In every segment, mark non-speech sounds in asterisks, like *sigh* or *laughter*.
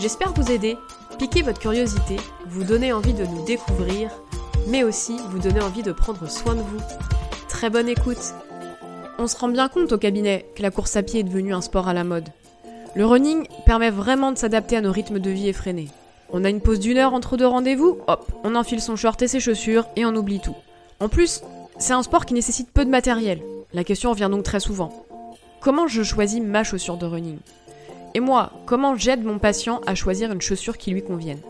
J'espère vous aider, piquer votre curiosité, vous donner envie de nous découvrir, mais aussi vous donner envie de prendre soin de vous. Très bonne écoute On se rend bien compte au cabinet que la course à pied est devenue un sport à la mode. Le running permet vraiment de s'adapter à nos rythmes de vie effrénés. On a une pause d'une heure entre deux rendez-vous, hop, on enfile son short et ses chaussures et on oublie tout. En plus, c'est un sport qui nécessite peu de matériel. La question revient donc très souvent. Comment je choisis ma chaussure de running? Et moi, comment j'aide mon patient à choisir une chaussure qui lui convienne?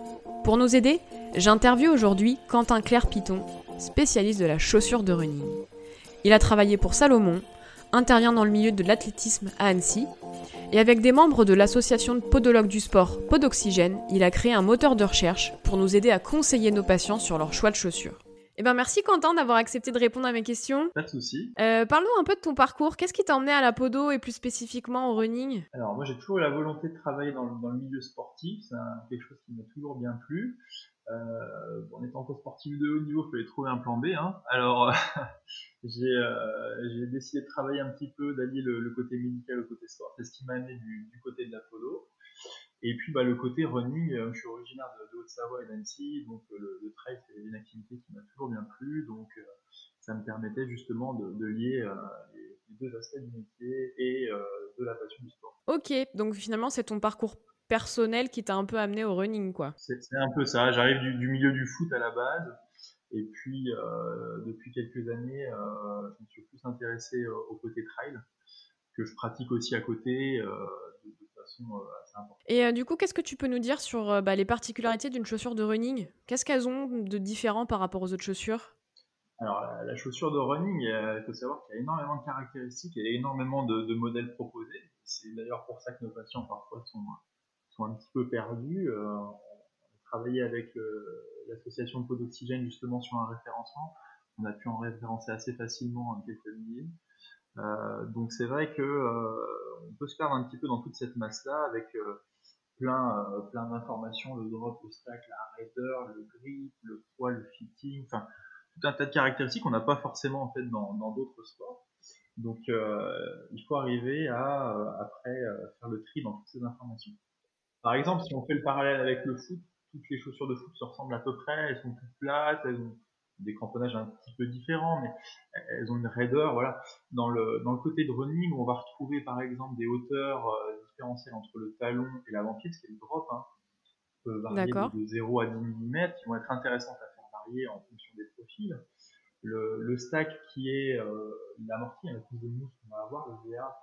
Pour nous aider, j'interviewe aujourd'hui Quentin Claire Piton, spécialiste de la chaussure de running. Il a travaillé pour Salomon, intervient dans le milieu de l'athlétisme à Annecy, et avec des membres de l'association de podologues du sport Podoxygène, il a créé un moteur de recherche pour nous aider à conseiller nos patients sur leur choix de chaussures. Eh ben merci Quentin d'avoir accepté de répondre à mes questions. Pas de souci. Euh, Parle-nous un peu de ton parcours. Qu'est-ce qui t'a emmené à la podo et plus spécifiquement au running? Alors moi j'ai toujours eu la volonté de travailler dans, le milieu sportif. C'est quelque chose qui m'a toujours bien plu. Euh, en étant pas sportif de haut niveau, il fallait trouver un plan B. Hein. Alors *laughs* euh, j'ai décidé de travailler un petit peu, d'allier le, côté médical au côté sport. C'est ce qui m'a amené du, du, côté de la podo. Et puis bah, le côté running, euh, je suis originaire de, Haute-Savoie et d'Annecy, donc euh, le, trail c'est une activité qui m'a toujours bien plu, donc euh, ça me permettait justement de, lier les, deux aspects du métier et de la passion du sport. Ok, donc finalement c'est ton parcours personnel qui t'a un peu amené au running quoi. C'est un peu ça, j'arrive du, milieu du foot à la base, et puis depuis quelques années je me suis plus intéressé au côté trail, que je pratique aussi à côté euh, Et euh, du coup, qu'est-ce que tu peux nous dire sur euh, bah, les particularités d'une chaussure de running? Qu'est-ce qu'elles ont de différent par rapport aux autres chaussures? Alors, la, chaussure de running, il faut savoir qu'il y a énormément de caractéristiques et énormément de, modèles proposés. C'est d'ailleurs pour ça que nos patients parfois sont, sont un petit peu perdus. on a travaillé avec l'association de d'oxygène justement sur un référencement. On a pu en référencer assez facilement en quelques milliers. Euh, donc c'est vrai que euh, on peut se perdre un petit peu dans toute cette masse-là avec euh, plein, plein d'informations, le drop, le stack, la raider, le grip, le poids, le fitting, enfin tout un tas de caractéristiques qu'on n'a pas forcément en fait dans, d'autres sports. Donc il faut arriver à après faire le tri dans toutes ces informations. Par exemple, si on fait le parallèle avec le foot, toutes les chaussures de foot se ressemblent à peu près, elles sont toutes plates, elles ont des cramponnages un petit peu différents, mais elles ont une raideur. Voilà. Dans le, dans le côté de running, on va retrouver par exemple des hauteurs euh, différentielles entre le talon et l'avant-pied, ce qui est le drop, hein, peut varier de, 0 à 10 mm, qui vont être intéressantes à faire varier en fonction des profils. Le, le stack qui est euh, l'amorti, hein, la couche de mousse qu'on va avoir, le VA,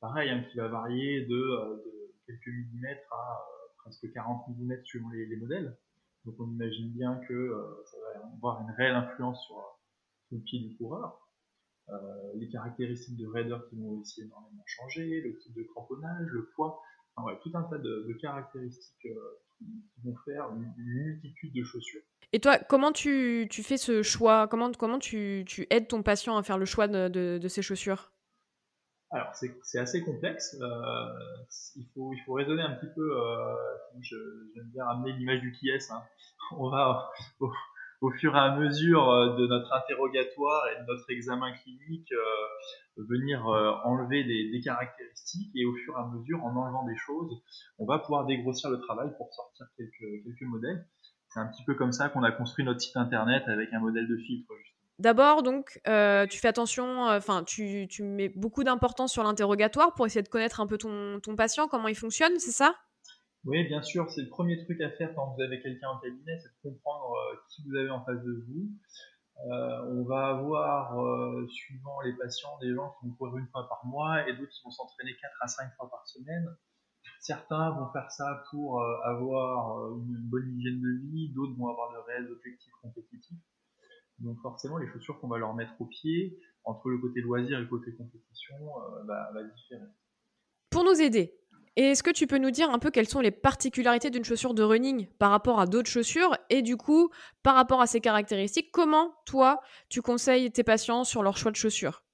pareil, hein, qui va varier de, euh, de quelques millimètres à euh, presque 40 mm suivant les, les modèles. Donc on imagine bien que euh, ça va avoir une réelle influence sur, le pied du coureur. Euh, les caractéristiques de raider qui vont aussi énormément changer, le type de cramponnage, le poids, enfin, tout un tas de, caractéristiques euh, qui, vont faire une, multitude de chaussures. Et toi, comment tu, fais ce choix? Comment, comment tu, aides ton patient à faire le choix de, de ces chaussures? Alors c'est assez complexe. Euh, il faut il raisonner un petit peu. Euh, J'aime bien ramener l'image du qui est. Hein. *laughs* On va au, fur et à mesure euh, de notre interrogatoire et de notre examen clinique venir enlever des, caractéristiques et au fur et à mesure en enlevant des choses, on va pouvoir dégrossir le travail pour sortir quelques quelques modèles. C'est un petit peu comme ça qu'on a construit notre site internet avec un modèle de filtre justement. D'abord, donc, euh, tu fais attention, euh, enfin, tu, mets beaucoup d'importance sur l'interrogatoire pour essayer de connaître un peu ton, ton patient, comment il fonctionne, c'est ça? Oui, bien sûr, c'est le premier truc à faire quand vous avez quelqu'un en cabinet, c'est de comprendre euh, qui vous avez en face de vous. on va avoir, suivant les patients, des gens qui vont courir une fois par mois et d'autres qui vont s'entraîner 4 à 5 fois par semaine. Certains vont faire ça pour avoir une bonne hygiène de vie, d'autres vont avoir de réels objectifs compétitifs. Donc forcément, les chaussures qu'on va leur mettre au pied, entre le côté loisir et le côté compétition, euh, va différer. Pour nous aider, Et est-ce que tu peux nous dire un peu quelles sont les particularités d'une chaussure de running par rapport à d'autres chaussures et du coup, par rapport à ces caractéristiques, comment toi, tu conseilles tes patients sur leur choix de chaussures?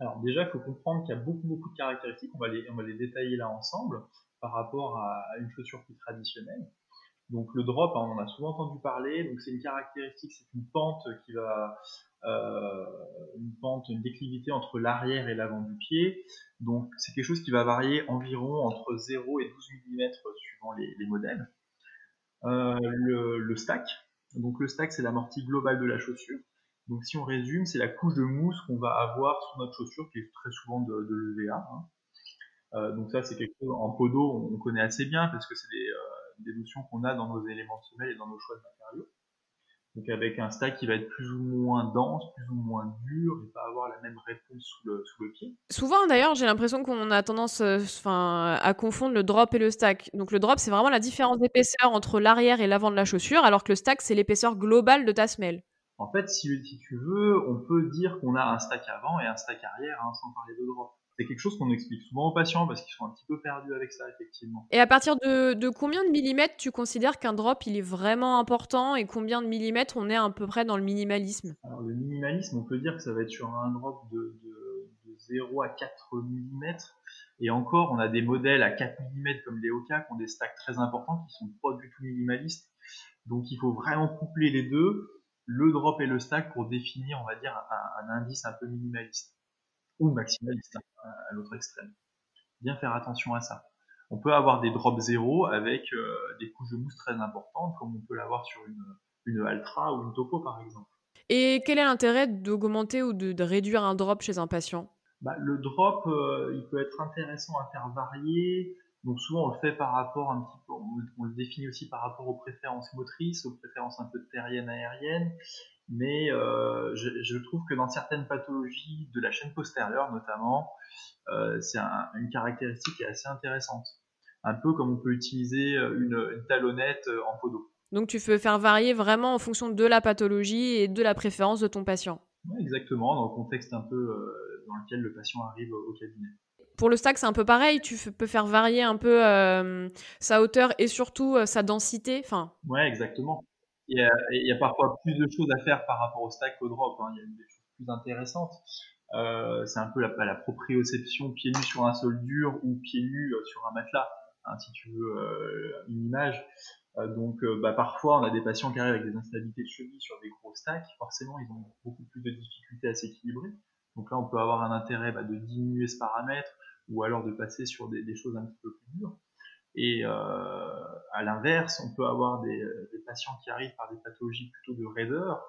Alors déjà, il faut comprendre qu'il y a beaucoup, beaucoup de caractéristiques, on va les, on va les détailler là ensemble par rapport à une chaussure plus traditionnelle. Donc le drop, hein, on en a souvent entendu parler. Donc c'est une caractéristique, c'est une pente qui va, euh, une pente, une déclivité entre l'arrière et l'avant du pied. Donc c'est quelque chose qui va varier environ entre 0 et 12 mm suivant les, modèles. Euh, le, stack, donc le stack c'est l'amorti global de la chaussure. Donc si on résume, c'est la couche de mousse qu'on va avoir sur notre chaussure qui est très souvent de, l'EVA. Hein. Euh, donc ça c'est quelque chose en podo on connaît assez bien parce que c'est des des notions qu'on a dans nos éléments de semelle et dans nos choix de matériaux. Donc avec un stack qui va être plus ou moins dense, plus ou moins dur, et pas avoir la même réponse sous le, sous le pied. Souvent d'ailleurs, j'ai l'impression qu'on a tendance euh, à confondre le drop et le stack. Donc le drop, c'est vraiment la différence d'épaisseur entre l'arrière et l'avant de la chaussure, alors que le stack, c'est l'épaisseur globale de ta semelle. En fait, si, si, tu veux, on peut dire qu'on a un stack avant et un stack arrière, hein, sans parler de drop c'est quelque chose qu'on explique souvent aux patients parce qu'ils sont un petit peu perdus avec ça, effectivement. Et à partir de, combien de millimètres tu considères qu'un drop il est vraiment important et combien de millimètres on est à peu près dans le minimalisme? Alors, le minimalisme, on peut dire que ça va être sur un drop de, 0 à 4 mm. Et encore, on a des modèles à 4 mm comme les Oka qui ont des stacks très importants qui sont pas du tout minimalistes. Donc il faut vraiment coupler les deux, le drop et le stack, pour définir, on va dire, un indice un peu minimaliste ou maximaliste hein, à l'autre extrême. Bien faire attention à ça. On peut avoir des drops zéro avec euh, des couches de mousse très importantes, comme on peut l'avoir sur une, une Altra ou une Topo par exemple. Et quel est l'intérêt d'augmenter ou de, réduire un drop chez un patient? Bah, Le drop, euh, il peut être intéressant à faire varier. Donc souvent on le fait par rapport un petit peu, on, le définit aussi par rapport aux préférences motrices, aux préférences un peu terriennes, aériennes mais euh, je, trouve que dans certaines pathologies de la chaîne postérieure notamment, euh, c'est une caractéristique qui est assez intéressante. Un peu comme on peut utiliser euh, une, talonnette en podo. Donc tu peux faire varier vraiment en fonction de la pathologie et de la préférence de ton patient. exactement, dans le contexte un peu dans lequel le patient arrive au cabinet. Pour le stack, c'est un peu pareil. Tu peux faire varier un peu sa hauteur et surtout sa densité. Enfin. Ouais, exactement. Il y, a, parfois plus de choses à faire par rapport au stack qu'au drop. Hein. Il y a des choses plus intéressantes. Euh, c'est un peu la, la, proprioception pieds nus sur un sol dur ou pieds nus euh, sur un matelas, hein, si tu veux euh, une image. donc bah, parfois on a des patients qui arrivent avec des instabilités de cheville sur des gros stacks, forcément ils ont beaucoup plus de difficultés à s'équilibrer. Donc là on peut avoir un intérêt bah, de diminuer ce paramètre ou alors de passer sur des, des choses un petit peu plus dures. Et euh, à l'inverse, on peut avoir des, des, patients qui arrivent par des pathologies plutôt de raideur,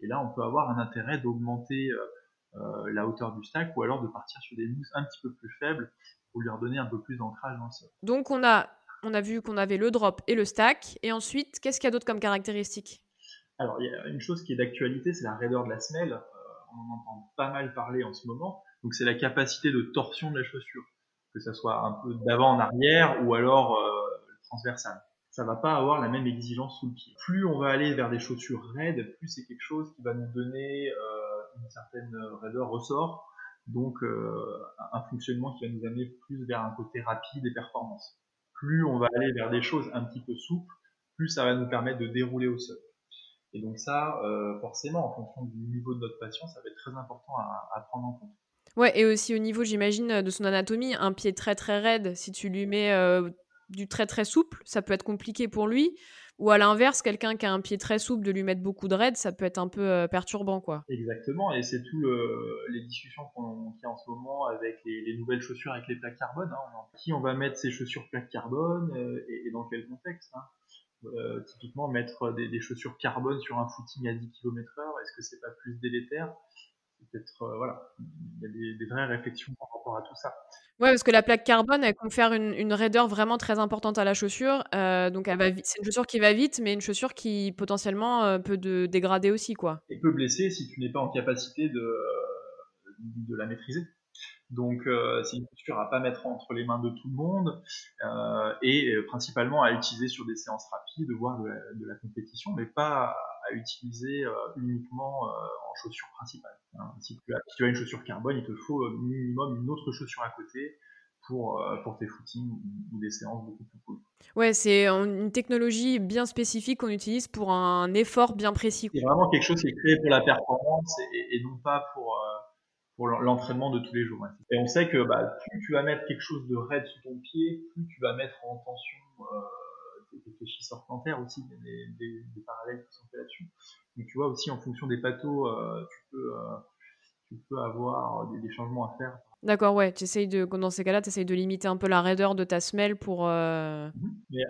et là on peut avoir un intérêt d'augmenter euh, euh, la hauteur du stack ou alors de partir sur des mousses un petit peu plus faibles pour lui redonner un peu plus d'ancrage dans le sol. Donc on a, on a vu qu'on avait le drop et le stack, et ensuite qu'est-ce qu'il y a d'autre comme caractéristique? Alors il y a une chose qui est d'actualité, c'est la raideur de la semelle. on en entend pas mal parler en ce moment. Donc c'est la capacité de torsion de la chaussure que ça soit un peu d'avant en arrière ou alors euh, transversal. Ça va pas avoir la même exigence sous le pied. Plus on va aller vers des chaussures raides, plus c'est quelque chose qui va nous donner euh, une certaine raideur ressort, donc euh, un fonctionnement qui va nous amener plus vers un côté rapide et performance. Plus on va aller vers des choses un petit peu souples, plus ça va nous permettre de dérouler au sol. Et donc ça, euh, forcément, en fonction du niveau de notre patient, ça va être très important à, à prendre en compte. Ouais, et aussi au niveau, j'imagine, de son anatomie, un pied très très raide, si tu lui mets euh, du très très souple, ça peut être compliqué pour lui. Ou à l'inverse, quelqu'un qui a un pied très souple, de lui mettre beaucoup de raide, ça peut être un peu euh, perturbant, quoi. Exactement, et c'est tout les discussions qu'on a en ce moment avec les, nouvelles chaussures avec les plaques carbone. Hein. Qui on va mettre ces chaussures plaques carbone euh, et, dans quel contexte hein. typiquement mettre des, des, chaussures carbone sur un footing à 10 km/h, est-ce que c'est pas plus délétère? Peut-être euh, voilà, il y a des, vraies réflexions par rapport à tout ça. Ouais, parce que la plaque carbone, elle confère une, une raideur vraiment très importante à la chaussure. Euh, donc, elle va c'est une chaussure qui va vite, mais une chaussure qui potentiellement euh, peut de, dégrader aussi, quoi. Et peut blesser si tu n'es pas en capacité de, de la maîtriser. Donc c'est une chaussure à pas mettre entre les mains de tout le monde et principalement à utiliser sur des séances rapides, voire de la, de la compétition, mais pas à utiliser uniquement en chaussure principale. Hein, si, tu as, une chaussure carbone, il te faut minimum une autre chaussure à côté pour, pour tes footings ou des séances beaucoup plus cool. Ouais, c'est une technologie bien spécifique qu'on utilise pour un effort bien précis. C'est vraiment quelque chose qui est créé pour la performance et, non pas pour, pour l'entraînement de tous les jours. Et on sait que bah, plus tu vas mettre quelque chose de raide sous ton pied, plus tu vas mettre en tension euh, tes fléchisseurs plantaires aussi, il y a des, des, parallèles qui sont faits là-dessus. Donc tu vois aussi en fonction des pathos, euh, tu, peux, euh, tu peux avoir des, des changements à faire D'accord, ouais. Tu de, dans ces cas-là, tu essayes de limiter un peu la raideur de ta semelle pour. Euh, mhm. Mais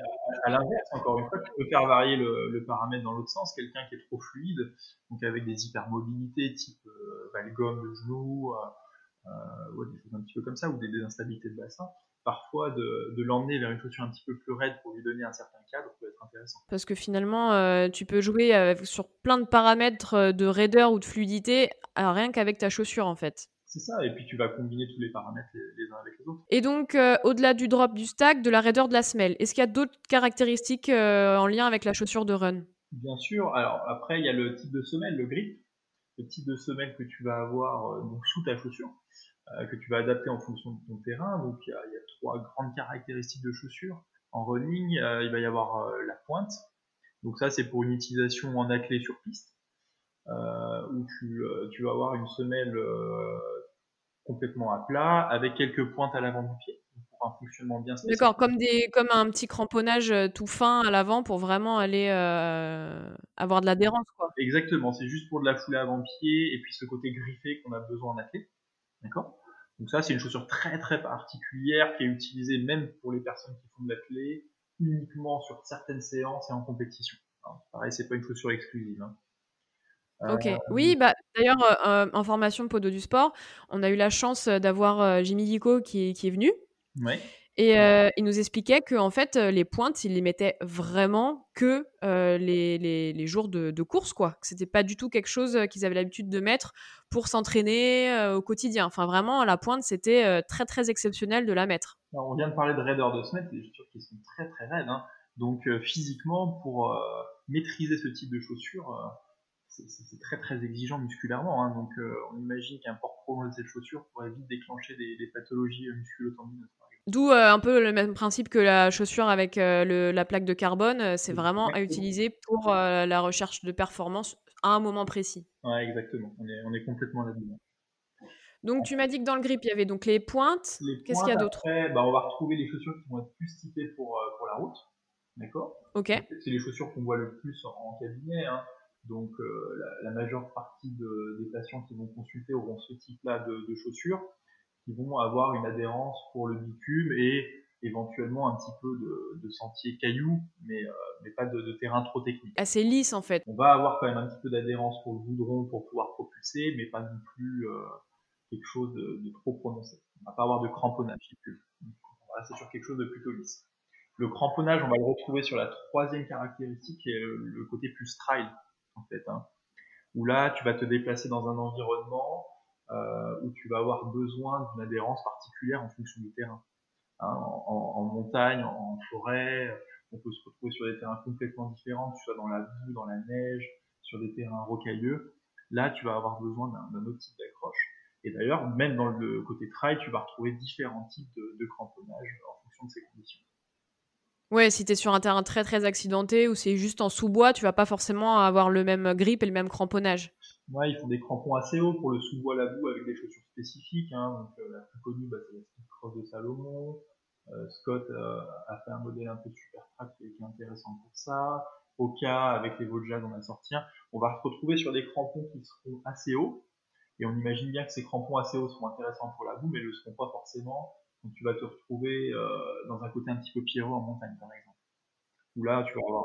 à, l'inverse, encore une fois, tu peux faire varier le, paramètre dans l'autre sens. Quelqu'un qui est trop fluide, donc avec des hypermobilités type euh, valgum de genou, euh, euh des choses un petit peu comme ça, ou des, instabilités de bassin, parfois de, de l'emmener vers une chaussure un petit peu plus raide pour lui donner un certain cadre peut être intéressant. Parce que finalement, tu peux jouer sur plein de paramètres de raideur ou de fluidité, rien qu'avec ta chaussure en fait. C'est ça, et puis tu vas combiner tous les paramètres les, uns avec les autres. Et donc, euh, au-delà du drop du stack, de la raideur de la semelle, est-ce qu'il y a d'autres caractéristiques euh, en lien avec la chaussure de run? Bien sûr, alors après, il y a le type de semelle, le grip, le type de semelle que tu vas avoir euh, donc, sous ta chaussure, que tu vas adapter en fonction de ton terrain. Donc, il y, a, trois grandes caractéristiques de chaussure. En running, il va y avoir la pointe. Donc ça, c'est pour une utilisation en athlée sur piste. où tu, tu, vas avoir une semelle complètement à plat, avec quelques pointes à l'avant du pied, pour un fonctionnement bien spécifique. D'accord, comme, des, comme un petit cramponnage euh, tout fin à l'avant pour vraiment aller euh, avoir de l'adhérence. Quoi. Exactement, c'est juste pour de la foulée avant-pied et puis ce côté griffé qu'on a besoin en athlète. D'accord? Donc ça, c'est une chaussure très très particulière qui est utilisée même pour les personnes qui font de l'athlète, uniquement sur certaines séances et en compétition. pareil, c'est pas une chaussure exclusive. Hein. Ok. Euh, oui, bah, d'ailleurs, euh, en formation Podo du sport, on a eu la chance d'avoir euh, Jimmy Dico qui, qui est venu. Ouais. Et il nous expliquait que en fait, les pointes, il les mettait vraiment que les, les, les, jours de, de, course, quoi. Que c'était pas du tout quelque chose qu'ils avaient l'habitude de mettre pour s'entraîner au quotidien. Enfin, vraiment, la pointe, c'était très très exceptionnel de la mettre. Alors, on vient de parler de raideur de semelle, des chaussures qui sont très très raides. Hein. Donc, physiquement, pour maîtriser ce type de chaussures c'est très très exigeant musculairement. Hein. donc euh, on imagine qu'un port prolongé de cette chaussure pourrait vite déclencher des, pathologies euh, musculo-tendineuses. D'où euh, un peu le même principe que la chaussure avec la plaque de carbone, c'est vraiment à utiliser pour la recherche de performance à un moment précis. Ouais, exactement, on est, on est complètement là-dedans. Donc tu m'as dit que dans le grip, il y avait donc les pointes. Qu'est-ce qu'il y a d'autre? bah, On va retrouver les chaussures qui vont être plus typées pour, pour la route. D'accord? Ok. C'est les chaussures qu'on voit le plus en, cabinet. Hein. Donc euh, la, majeure partie des patients qui vont consulter auront ce type-là de, chaussures qui vont avoir une adhérence pour le bitume et éventuellement un petit peu de, sentier caillou, mais, euh, mais pas de, terrain trop technique. Assez lisse en fait. On va avoir quand même un petit peu d'adhérence pour le goudron pour pouvoir propulser, mais pas non plus euh, quelque chose de, trop prononcé. On va pas avoir de cramponnage. On va rester sur quelque chose de plutôt lisse. Le cramponnage, on va le retrouver sur la troisième caractéristique, qui est le côté plus trail en. Hein. Où là, tu vas te déplacer dans un environnement euh, où tu vas avoir besoin d'une adhérence particulière en fonction du terrain. Hein, en, montagne, en, forêt, on peut se retrouver sur des terrains complètement différents, que ce soit dans la boue, dans la neige, sur des terrains rocailleux. Là, tu vas avoir besoin d'un autre type d'accroche. Et d'ailleurs, même dans le côté trail, tu vas retrouver différents types de, de cramponnage en fonction de ces conditions. Ouais, si tu es sur un terrain très très accidenté ou c'est juste en sous-bois, tu vas pas forcément avoir le même grip et le même cramponnage. Ouais, ils font des crampons assez hauts pour le sous-bois la boue avec des chaussures spécifiques. Hein. Donc, euh, la plus connue, bah, c'est la Cross de Salomon. Euh, Scott euh, a fait un modèle un peu super track qui est intéressant pour ça. Oka, avec les Vojaz, on a sorti un. On va se retrouver sur des crampons qui seront assez hauts. Et on imagine bien que ces crampons assez hauts seront intéressants pour la boue, mais ne le seront pas forcément tu vas te retrouver euh, dans un côté un petit peu pierreux en montagne, par exemple. Où là, tu vas avoir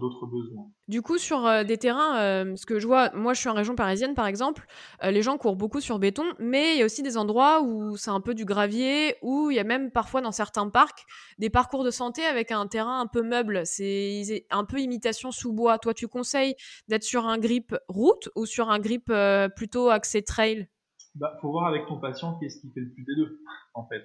d'autres besoins. Du coup, sur euh, des terrains, euh, ce que je vois, moi je suis en région parisienne par exemple, les gens courent beaucoup sur béton, mais il y a aussi des endroits où c'est un peu du gravier, où il y a même parfois dans certains parcs des parcours de santé avec un terrain un peu meuble. C'est un peu imitation sous bois. Toi, tu conseilles d'être sur un grip route ou sur un grip plutôt axé trail? Bah, faut voir avec ton patient qu'est-ce qui fait le plus des deux, en fait.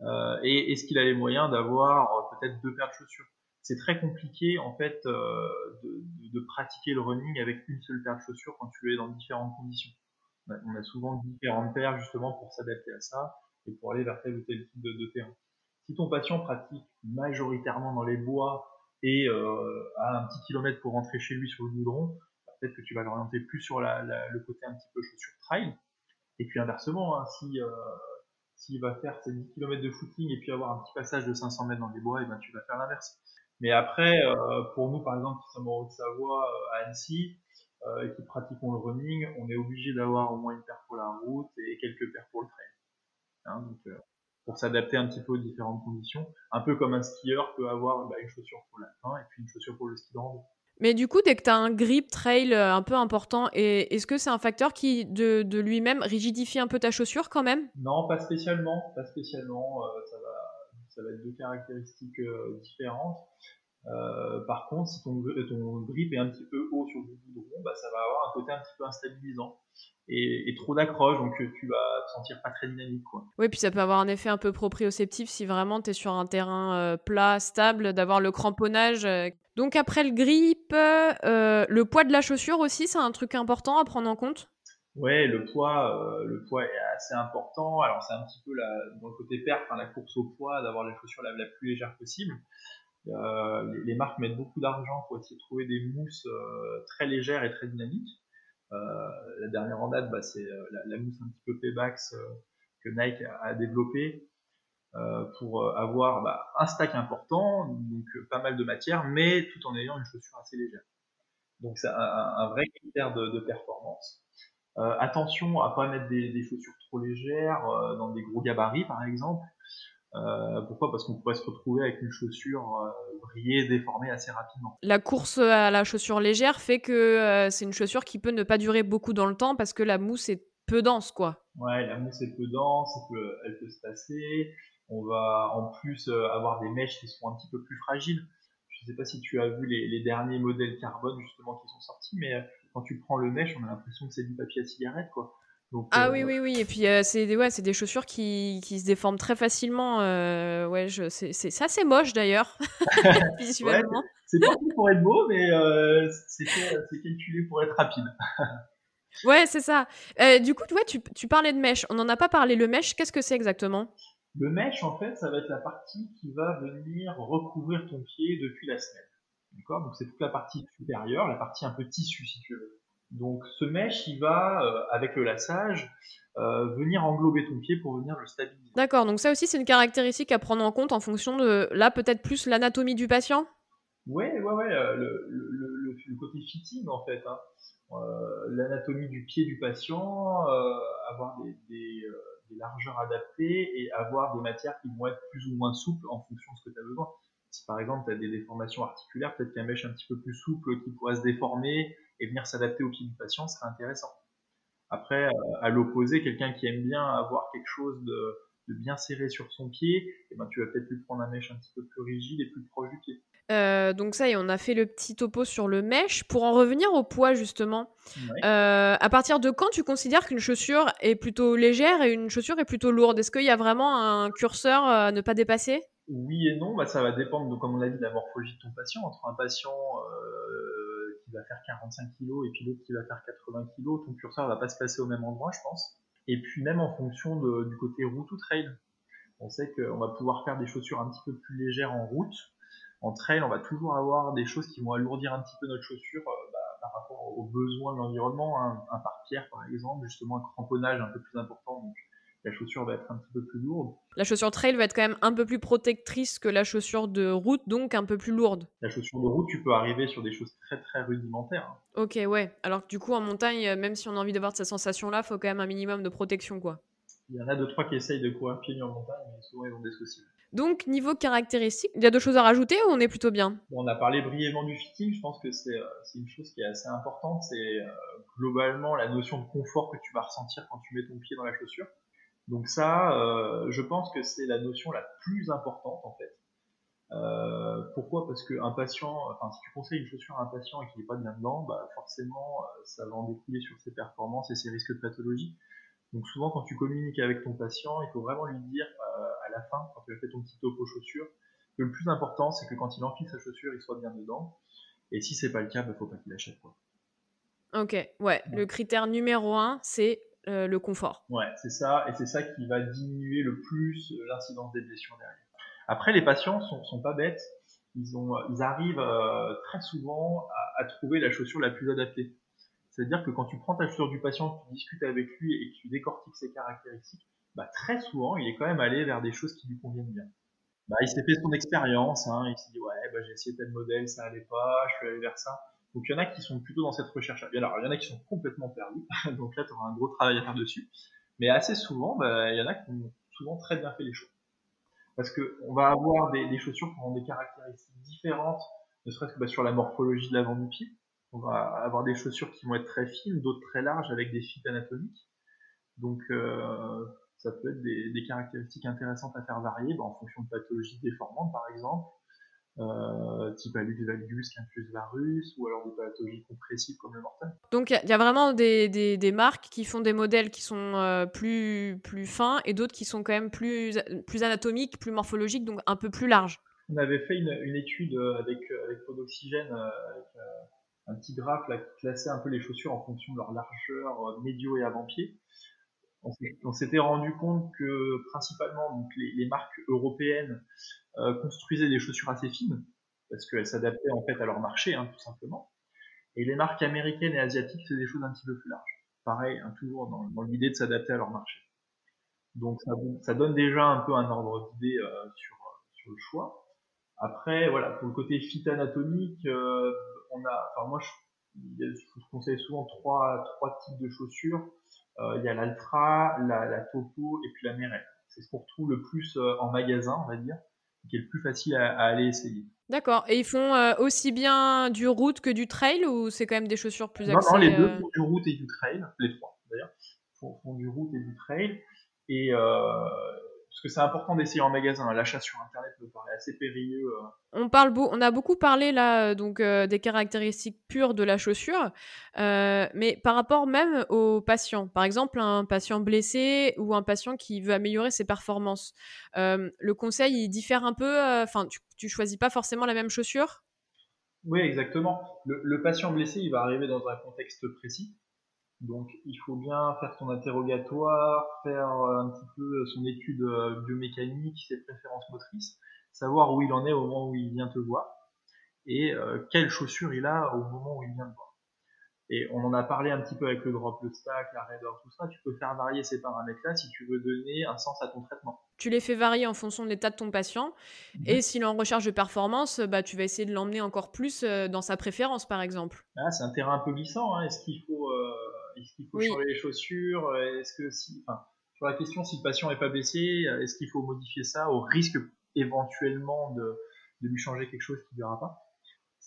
Euh, et est-ce qu'il a les moyens d'avoir euh, peut-être deux paires de chaussures? C'est très compliqué en fait euh, de, pratiquer le running avec une seule paire de chaussures quand tu es dans différentes conditions. On a souvent différentes paires justement pour s'adapter à ça. et pour aller vers tel ou tel type de, terrain. Si ton patient pratique majoritairement dans les bois et euh, a un petit kilomètre pour rentrer chez lui sur le goudron, bah, peut-être que tu vas l'orienter plus sur le côté un petit peu chaussure trail. Et puis inversement, hein, si euh, s'il va faire ses 10 km de footing et puis avoir un petit passage de 500 mètres dans les bois, et ben tu vas faire l'inverse. Mais après, euh, pour nous, par exemple, qui sommes en Haute-Savoie, euh, à Annecy, euh, et qui pratiquons le running, on est obligé d'avoir au moins une paire pour la route et quelques paires pour le trail. Hein, pour s'adapter un petit peu aux différentes conditions. Un peu comme un skieur peut avoir bah, une chaussure pour la fin et puis une chaussure pour le ski de rando. Mais du coup, dès que tu as un grip trail un peu important, est-ce que c'est un facteur qui, de, lui-même, rigidifie un peu ta chaussure quand même? Non, pas spécialement. Pas spécialement. ça va ça va être deux caractéristiques euh, différentes. Euh, par contre, si ton, ton, grip est un petit peu haut sur le goudron, bah, ça va avoir un côté un petit peu instabilisant et, trop d'accroche, donc euh, tu vas te sentir pas très dynamique. Quoi. Oui, puis ça peut avoir un effet un peu proprioceptif si vraiment tu es sur un terrain plat, stable, d'avoir le cramponnage. Donc après le grip, le poids de la chaussure aussi, c'est un truc important à prendre en compte? Ouais, le poids, euh, le poids est assez important. Alors c'est un petit peu la, dans le côté perf, enfin, la course au poids, d'avoir la chaussure la, plus légère possible. Euh, les, marques mettent beaucoup d'argent pour essayer de trouver des mousses euh, très légères et très dynamiques. la dernière en date, bah, c'est la, mousse un petit peu Paybax que Nike a, développé pour avoir bah, un stack important, donc pas mal de matière, mais tout en ayant une chaussure assez légère. Donc c'est un, vrai critère de performance. Euh, attention à pas mettre des, chaussures trop légères euh, dans des gros gabarits par exemple. Euh, pourquoi? Parce qu'on pourrait se retrouver avec une chaussure brillée, déformée assez rapidement. La course à la chaussure légère fait que c'est une chaussure qui peut ne pas durer beaucoup dans le temps parce que la mousse est peu dense, quoi. Ouais, la mousse est peu dense, elle peut, elle peut se passer. On va en plus avoir des mèches qui seront un petit peu plus fragiles. Je ne sais pas si tu as vu les, les, derniers modèles carbone justement qui sont sortis, mais quand tu prends le mèche, on a l'impression que c'est du papier à cigarette, quoi. Ah oui, euh, oui, oui. Et puis, euh, c'est des, ouais, des chaussures qui, qui, se déforment très facilement. Euh, ouais, je, c'est, c'est, assez moche d'ailleurs, *laughs* *laughs* visuellement. c'est pas pour être beau, mais c'est, calculé pour être rapide. *laughs* ouais, c'est ça. du coup, ouais, tu, tu parlais de mèche. On n'en a pas parlé. Le mèche, qu'est-ce que c'est exactement? Le mèche, en fait, ça va être la partie qui va venir recouvrir ton pied depuis la semelle. Donc c'est toute la partie supérieure, la partie un peu tissu si tu veux. Donc ce mèche, il va, euh, avec le lassage, euh, venir englober ton pied pour venir le stabiliser. D'accord, donc ça aussi c'est une caractéristique à prendre en compte en fonction de, là peut-être plus l'anatomie du patient? Ouais, ouais, ouais, euh, le, côté fitting en fait. Hein. l'anatomie du pied du patient, avoir des, des largeurs adaptées et avoir des matières qui vont être plus ou moins souples en fonction de ce que tu as besoin. Si par exemple tu as des déformations articulaires, peut-être qu'un mèche un petit peu plus souple qui pourrait se déformer et venir s'adapter au pied du patient serait intéressant. Après, euh, à l'opposé, quelqu'un qui aime bien avoir quelque chose de, bien serré sur son pied, et eh ben, tu vas peut-être lui prendre un mèche un petit peu plus rigide et plus proche du pied. Euh, donc ça y est, on a fait le petit topo sur le mèche. Pour en revenir au poids justement, euh, à partir de quand tu considères qu'une chaussure est plutôt légère et une chaussure est plutôt lourde? Est-ce qu'il y a vraiment un curseur à ne pas dépasser? Oui et non, bah, ça va dépendre, de, comme on l'a dit, de la morphologie de ton patient. Entre un patient euh, va faire 45 kg et puis l'autre qui va faire 80 kg, ton curseur va pas se placer au même endroit, je pense. Et puis même en fonction du côté route ou trail. On sait qu'on va pouvoir faire des chaussures un petit peu plus légères en route. En trail, on va toujours avoir des choses qui vont alourdir un petit peu notre chaussure euh, bah, par rapport aux besoins de l'environnement. Hein. Un par-pierre, par exemple, justement un cramponnage un peu plus important. Donc, la chaussure va être un petit peu plus lourde. La chaussure trail va être quand même un peu plus protectrice que la chaussure de route, donc un peu plus lourde. La chaussure de route, tu peux arriver sur des choses très très rudimentaires. Ok, ouais. Alors que du coup, en montagne, euh, même si on a envie d'avoir cette sensation-là, il faut quand même un minimum de protection, quoi. Il y en a deux, trois qui essayent de courir pieds nus en montagne, mais souvent ils ont des soucis. Donc, niveau caractéristiques, il y a deux choses à rajouter ou on est plutôt bien? On a parlé brièvement du fitting, je pense que c'est euh, une chose qui est assez importante. C'est euh, globalement la notion de confort que tu vas ressentir quand tu mets ton pied dans la chaussure. Donc ça, euh, je pense que c'est la notion la plus importante en fait. Euh, pourquoi? Parce qu'un patient, enfin si tu conseilles une chaussure à un patient et qu'il n'est pas bien dedans, bah forcément euh, ça va en découler sur ses performances et ses risques de pathologie. Donc souvent quand tu communiques avec ton patient, il faut vraiment lui dire à la fin, quand tu as fait ton petit topo chaussure, que le plus important c'est que quand il enfile sa chaussure, il soit bien dedans. Et si c'est pas le cas, il bah, faut pas qu'il achète quoi. Ok, ouais. Le critère numéro un, c'est le confort. Ouais, c'est ça, et c'est ça qui va diminuer le plus l'incidence des blessures derrière. Après, les patients sont, sont pas bêtes, ils, ils arrivent très souvent à, trouver la chaussure la plus adaptée. C'est-à-dire que quand tu prends ta chaussure du patient, tu discutes avec lui et que tu décortiques ses caractéristiques, bah, très souvent, il est quand même allé vers des choses qui lui conviennent bien. Bah, il s'est fait son expérience, hein, il s'est dit ouais, bah, j'ai essayé tel modèle, ça allait pas, je suis allé vers ça. Donc il y en a qui sont plutôt dans cette recherche. Alors il y en a qui sont complètement perdus, *laughs* donc là tu auras un gros travail à faire dessus. Mais assez souvent, bah, il y en a qui ont souvent très bien fait les choses. Parce qu'on va avoir des, chaussures qui ont des caractéristiques différentes, ne serait-ce que bah, sur la morphologie de l'avant du pied. On va avoir des chaussures qui vont être très fines, d'autres très larges avec des fils anatomiques. Donc euh, ça peut être des, caractéristiques intéressantes à faire varier bah, en fonction de pathologies déformantes par exemple, euh, type valgus, linctus varus, ou alors des pathologies compressives comme le mortel. Donc il y, a vraiment des, marques qui font des modèles qui sont euh, plus, plus fins et d'autres qui sont quand même plus, plus anatomiques, plus morphologiques, donc un peu plus larges. On avait fait une, étude euh, avec, avec Podoxygène, avec un petit graphe là, qui classait un peu les chaussures en fonction de leur largeur médio et avant-pied on s'était rendu compte que principalement les, marques européennes euh, construisaient des chaussures assez fines parce qu'elles s'adaptaient en fait à leur marché hein, tout simplement. Et les marques américaines et asiatiques faisaient des choses un petit peu plus larges. Pareil, hein, toujours dans, l'idée de s'adapter à leur marché. Donc ça, donne déjà un peu un ordre d'idée euh, sur, le choix. Après, voilà, pour le côté fit anatomique, euh, on a, enfin moi je, conseille souvent trois types de chaussures. Euh, il y a l'Altra, la, Topo et puis la Merrell. C'est ce qu'on retrouve le plus euh, en magasin, on va dire, qui est le plus facile à, aller essayer. D'accord. Et ils font euh, aussi bien du route que du trail ou c'est quand même des chaussures plus axées Non, les deux font du route et du trail, les trois d'ailleurs, font, font, du route et du trail. Et parce que c'est important d'essayer en magasin. L'achat sur Internet me paraît assez périlleux. Euh. On, parle on a beaucoup parlé là donc euh, des caractéristiques pures de la chaussure, euh, mais par rapport même aux patients. Par exemple, un patient blessé ou un patient qui veut améliorer ses performances. le conseil, il diffère un peu. Enfin, tu, tu choisis pas forcément la même chaussure? Oui, exactement. le patient blessé, il va arriver dans un contexte précis. Donc il faut bien faire son interrogatoire, faire euh, un petit peu son étude euh, biomécanique, ses préférences motrices, savoir où il en est au moment où il vient te voir et euh, quelles chaussures il a au moment où il vient te voir. Et on en a parlé un petit peu avec le drop, le stack, la raideur, tout ça. Tu peux faire varier ces paramètres-là si tu veux donner un sens à ton traitement. Tu les fais varier en fonction de l'état de ton patient. Mhm. Et s'il est en recherche de performance, bah, tu vas essayer de l'emmener encore plus dans sa préférence, par exemple. Ah, c'est un terrain un peu glissant. Hein. Est-ce qu'il faut est-ce qu'il faut changer les chaussures Est-ce que si, enfin, sur la question si le patient n'est pas blessé, est-ce qu'il faut modifier ça au risque éventuellement de, de lui changer quelque chose qui ne verra pas?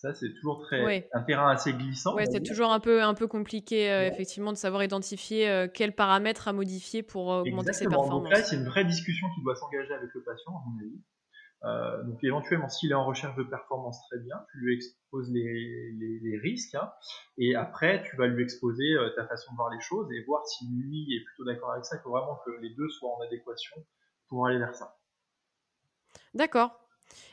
Ça, c'est toujours très un terrain assez glissant. Ouais, c'est toujours un peu un peu compliqué euh, effectivement de savoir identifier euh, quels paramètres à modifier pour euh, augmenter ses performances. Donc là, c'est une vraie discussion qui doit s'engager avec le patient, à mon avis. Euh, donc éventuellement, s'il est en recherche de performance, très bien, tu lui exposes les, risques, hein, et après tu vas lui exposer euh, ta façon de voir les choses et voir si lui est plutôt d'accord avec ça. Faut vraiment que les deux soient en adéquation pour aller vers ça. D'accord.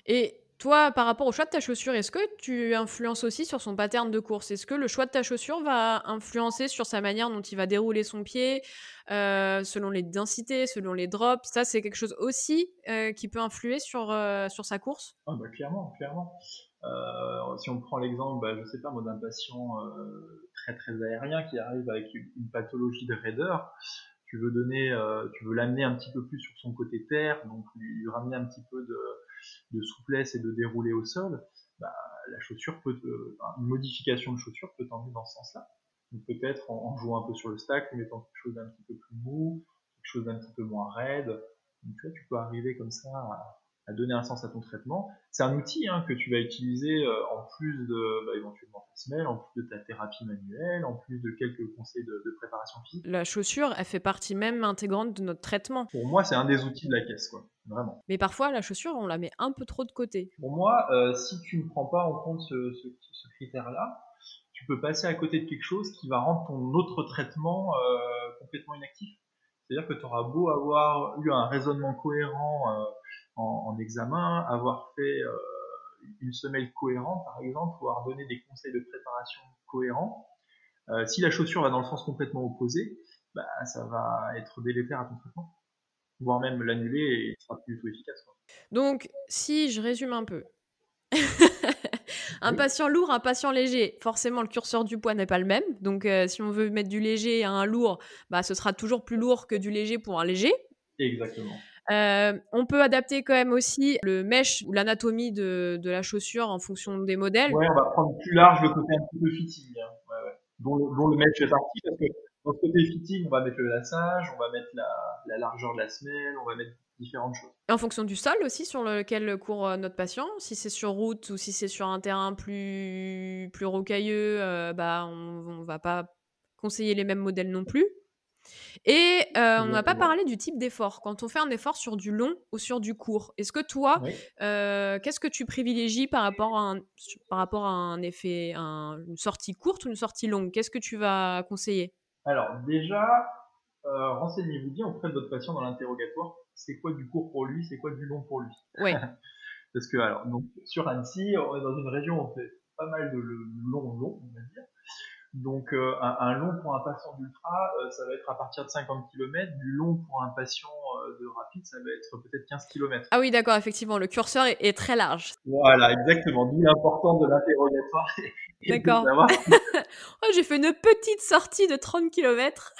Et toi, par rapport au choix de ta chaussure, est-ce que tu influences aussi sur son pattern de course? Est-ce que le choix de ta chaussure va influencer sur sa manière dont il va dérouler son pied, euh, selon les densités, selon les drops? Ça, c'est quelque chose aussi euh, qui peut influer sur, euh, sur sa course? Ah bah Clairement, clairement. si on prend l'exemple, bah, je sais pas, d'un patient très très aérien qui arrive avec une, pathologie de raideur, tu veux donner, tu veux l'amener un petit peu plus sur son côté terre, donc lui ramener un petit peu de de souplesse et de dérouler au sol, bah, la chaussure peut, une modification de chaussure peut t'emmener dans ce sens-là. Donc peut-être en, jouant un peu sur le stack, en mettant quelque chose d'un petit peu plus mou, quelque chose d'un petit peu moins raide. Donc tu vois, tu peux arriver comme ça à, à donner un sens à ton traitement. C'est un outil hein, que tu vas utiliser euh, en plus de bah, éventuellement ta semelle, en plus de ta thérapie manuelle, en plus de quelques conseils de, préparation physique. La chaussure, elle fait partie même intégrante de notre traitement. Pour moi, c'est un des outils de la caisse, quoi. Vraiment. Mais parfois, la chaussure, on la met un peu trop de côté. Pour moi, euh, si tu ne prends pas en compte ce, ce, critère-là, tu peux passer à côté de quelque chose qui va rendre ton autre traitement euh, complètement inactif. C'est-à-dire que tu auras beau avoir eu un raisonnement cohérent en, examen, avoir fait euh, une semelle cohérente, par exemple, pouvoir donner des conseils de préparation cohérents. Euh, si la chaussure va dans le sens complètement opposé, bah, ça va être délétère à ton traitement, voire même l'annuler et il sera plus du tout efficace. Donc, si je résume un peu, *laughs* un patient lourd, un patient léger, forcément le curseur du poids n'est pas le même. Donc euh, si on veut mettre du léger à un lourd, bah, ce sera toujours plus lourd que du léger pour un léger. Exactement. Euh, on peut adapter quand même aussi le mesh ou l'anatomie de, la chaussure en fonction des modèles. Ouais, on va prendre plus large le côté un petit peu fitting, hein. ouais, Dont, le, mesh est parti, parce que dans ce côté fitting, on va mettre le lassage, on va mettre la, la largeur de la semelle, on va mettre différentes choses. Et en fonction du sol aussi sur lequel court euh, notre patient, si c'est sur route ou si c'est sur un terrain plus, plus rocailleux, euh, bah, on ne va pas conseiller les mêmes modèles non plus. Et euh, on n'a pas parlé du type d'effort. Quand on fait un effort sur du long ou sur du court, est-ce que toi, qu'est-ce que tu privilégies par rapport à un, par rapport à un effet, une sortie courte ou une sortie longue? Qu'est-ce que tu vas conseiller? Alors déjà, renseignez-vous bien auprès de votre patient dans l'interrogatoire c'est quoi du court pour lui, c'est quoi du long pour lui? Oui. *laughs* Parce que, alors, donc, sur Annecy, on est dans une région où on fait pas mal de long, long, on va dire. Donc, euh, un, long pour un patient d'ultra, euh, ça va être à partir de 50 km. Du long pour un patient euh, de rapide, ça va être peut-être 15 km. Ah oui, d'accord, effectivement, le curseur est, très large. Voilà, exactement. D'où l'importance de l'interrogatoire. *laughs* D'accord. *laughs* oh, j'ai fait une petite sortie de 30 km.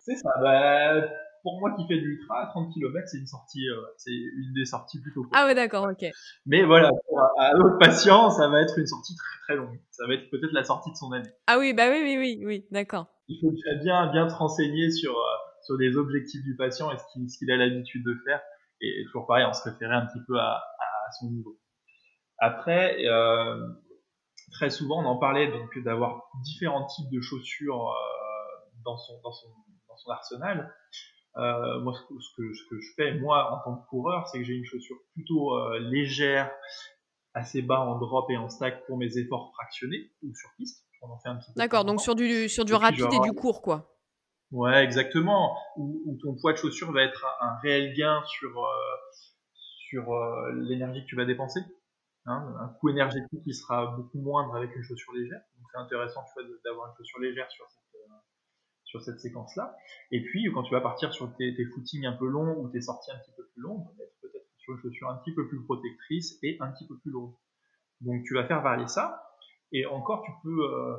c'est ça. Bah, pour moi qui fais de l'ultra, 30 km, c'est une sortie, euh, c'est une des sorties plutôt Ah ouais, d'accord, ok. Mais voilà, pour un autre patient, ça va être une sortie très très longue. Ça va être peut-être la sortie de son année. Ah oui, bah oui, oui, oui, oui, d'accord. Il faut bien, bien te renseigner sur, euh, sur les objectifs du patient et ce qu'il a l'habitude de faire. Et toujours pareil, on se référait un petit peu à, à son niveau. Après, euh, très souvent, on en parlait donc d'avoir différents types de chaussures dans, son, dans, son, dans son arsenal. Euh, moi, ce que, ce, que, je fais, moi, en tant que coureur, c'est que j'ai une chaussure plutôt euh, légère, assez bas en drop et en stack pour mes efforts fractionnés ou sur piste. On en fait un petit peu. D'accord, donc sur du, sur du rapide et du court, quoi. Ouais, exactement. Où, ton poids de chaussure va être un, réel gain sur, euh, sur l'énergie que tu vas dépenser. Hein, un coût énergétique qui sera beaucoup moindre avec une chaussure légère. Donc c'est intéressant tu vois, d'avoir une chaussure légère sur cette sur cette séquence-là. Et puis, quand tu vas partir sur tes, footings un peu longs ou tes sorties un petit peu plus longues, peut-être sur une chaussure un petit peu plus protectrice et un petit peu plus lourde. Donc, tu vas faire varier ça. Et encore, tu peux euh,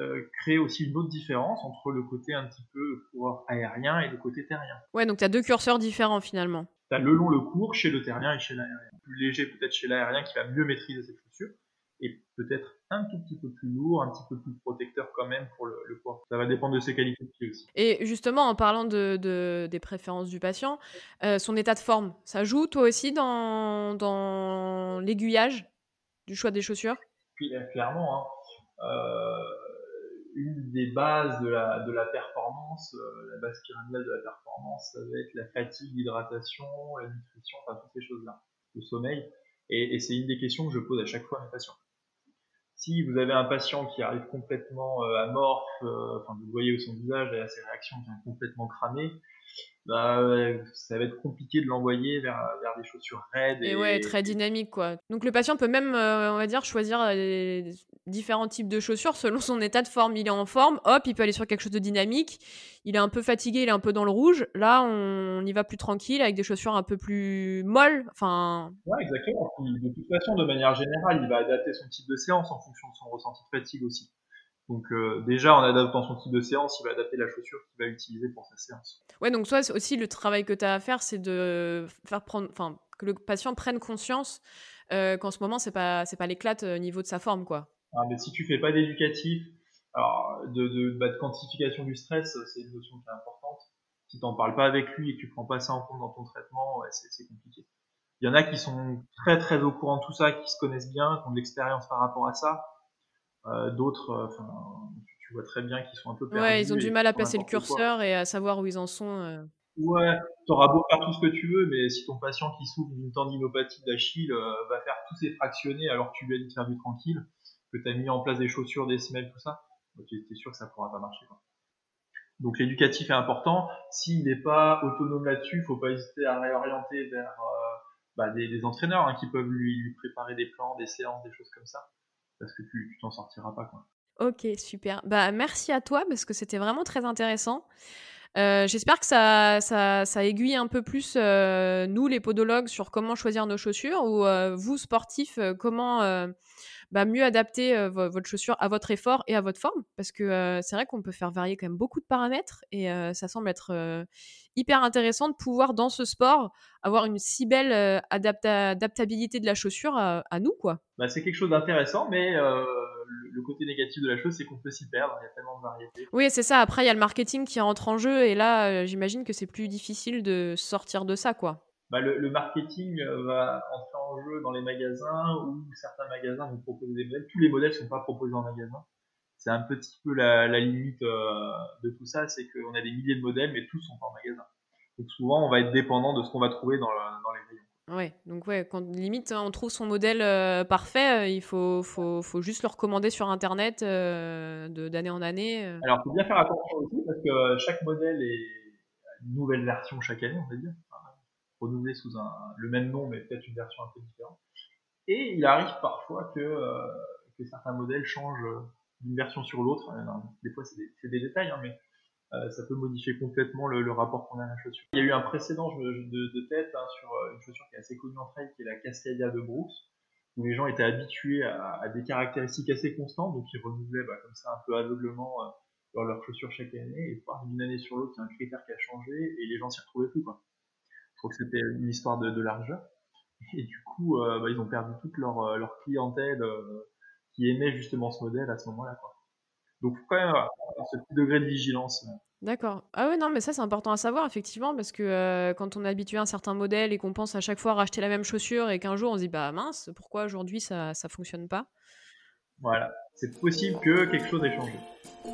euh, créer aussi une autre différence entre le côté un petit peu coureur aérien et le côté terrien. Ouais, donc tu as deux curseurs différents finalement. Tu as le long, le court chez le terrien et chez l'aérien. Plus léger peut-être chez l'aérien qui va mieux maîtriser cette chaussure peut-être un tout petit peu plus lourd, un petit peu plus protecteur quand même pour le, poids. Ça va dépendre de ses qualités de pied aussi. Et justement, en parlant de, des préférences du patient, euh, son état de forme, ça joue toi aussi dans, dans l'aiguillage du choix des chaussures? Euh, Clairement. Hein. Euh, une des bases de la, de la performance, la base pyramidale de la performance, ça va être la fatigue, l'hydratation, la nutrition, enfin toutes ces choses-là, le sommeil. Et, et c'est une des questions que je pose à chaque fois à mes patients. Si vous avez un patient qui arrive complètement euh, amorphe, euh, enfin vous voyez son visage et ses réactions qui complètement cramées, bah, ça va être compliqué de l'envoyer vers, vers des chaussures raides. Et, ouais, très dynamique quoi. Donc le patient peut même, euh, on va dire, choisir les différents types de chaussures selon son état de forme. Il est en forme, hop, il peut aller sur quelque chose de dynamique. Il est un peu fatigué, il est un peu dans le rouge. Là, on, y va plus tranquille avec des chaussures un peu plus molles. Enfin. Ouais, exactement. De toute façon, de manière générale, il va adapter son type de séance en fonction de son ressenti de fatigue aussi. Donc euh, déjà, en adaptant son type de séance, il va adapter la chaussure qu'il va utiliser pour sa séance. Ouais, donc toi aussi, le travail que tu as à faire, c'est de faire prendre, enfin, que le patient prenne conscience euh, qu'en ce moment, c'est pas, c'est pas l'éclate au niveau de sa forme, quoi. Ah, mais si tu fais pas d'éducatif, alors de, de, bah, de, quantification du stress, c'est une notion qui est importante. Si tu n'en parles pas avec lui et que tu prends pas ça en compte dans ton traitement, ouais, c'est compliqué. Il y en a qui sont très très au courant de tout ça, qui se connaissent bien, qui ont de l'expérience par rapport à ça. Euh, d'autres, euh, tu vois très bien qu'ils sont un peu perdus. Ouais, ils ont du mal à passer le curseur et à savoir où ils en sont. Euh. Ouais, t'auras beau faire tout ce que tu veux, mais si ton patient qui souffre d'une tendinopathie d'Achille va faire tous ses fractionnés alors que tu lui as dit de faire du tranquille, que tu as mis en place des chaussures, des semelles, tout ça, tu es sûr que ça pourra pas marcher. Donc l'éducatif est important. S'il n'est pas autonome là-dessus, il faut pas hésiter à réorienter vers bah, des, entraîneurs hein, qui peuvent lui, lui, préparer des plans, des séances, des choses comme ça parce que tu t'en sortiras pas. Ok, super. Bah, merci à toi parce que c'était vraiment très intéressant. J'espère que ça, aiguille un peu plus nous, les podologues, sur comment choisir nos chaussures, ou vous, sportifs, comment bah, mieux adapter votre chaussure à votre effort et à votre forme. Parce que c'est vrai qu'on peut faire varier quand même beaucoup de paramètres et ça semble être hyper intéressant de pouvoir, dans ce sport, avoir une si belle adaptabilité de la chaussure à, nous. quoi. Bah, c'est quelque chose d'intéressant, mais le côté négatif de la chose, c'est qu'on peut s'y perdre. Il y a tellement de variétés. Oui, c'est ça. Après, il y a le marketing qui entre en jeu et là, j'imagine que c'est plus difficile de sortir de ça. quoi bah, le, le, marketing euh, va entrer en jeu dans les magasins où certains magasins vont proposer des modèles. Tous les modèles ne sont pas proposés en magasin. C'est un petit peu la, la limite euh, de tout ça, c'est qu'on a des milliers de modèles, mais tous sont pas en magasin. Donc souvent, on va être dépendant de ce qu'on va trouver dans, dans les rayons. Ouais, donc ouais, quand limite on trouve son modèle euh, parfait, il faut, faut, faut, juste le recommander sur internet de d'année en année. Alors, il faut bien faire attention aussi parce que chaque modèle est une nouvelle version chaque année, on va dire renouvelé sous un, le même nom, mais peut-être une version un peu différente. Et il arrive parfois que, euh, que certains modèles changent d'une version sur l'autre. Euh, des fois, c'est des, détails, hein, mais euh, ça peut modifier complètement le, rapport qu'on a à la chaussure. Il y a eu un précédent de, tête hein, sur une chaussure qui est assez connue en trail, qui est la Cascadia de Bruce, où les gens étaient habitués à, des caractéristiques assez constantes, donc ils renouvelaient bah, comme ça un peu aveuglement dans leur chaussure chaque année, et d'une année sur l'autre, il y a un critère qui a changé, et les gens s'y retrouvaient plus. Quoi. Je crois que c'était une histoire de, de largeur. Et du coup, euh, bah, ils ont perdu toute leur, euh, leur clientèle euh, qui aimait justement ce modèle à ce moment-là. Donc, faut quand même avoir ce petit degré de vigilance. D'accord. Ah ouais, non, mais ça, c'est important à savoir, effectivement, parce que quand on est habitué à un certain modèle et qu'on pense à chaque fois racheter la même chaussure et qu'un jour on se dit, bah mince, pourquoi aujourd'hui ça ne fonctionne pas? Voilà, c'est possible que quelque chose ait changé.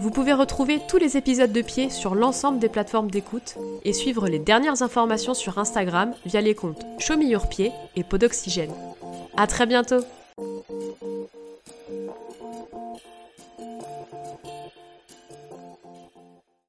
Vous pouvez retrouver tous les épisodes de pied sur l'ensemble des plateformes d'écoute et suivre les dernières informations sur Instagram via les comptes Your Pied et Podoxygène. À très bientôt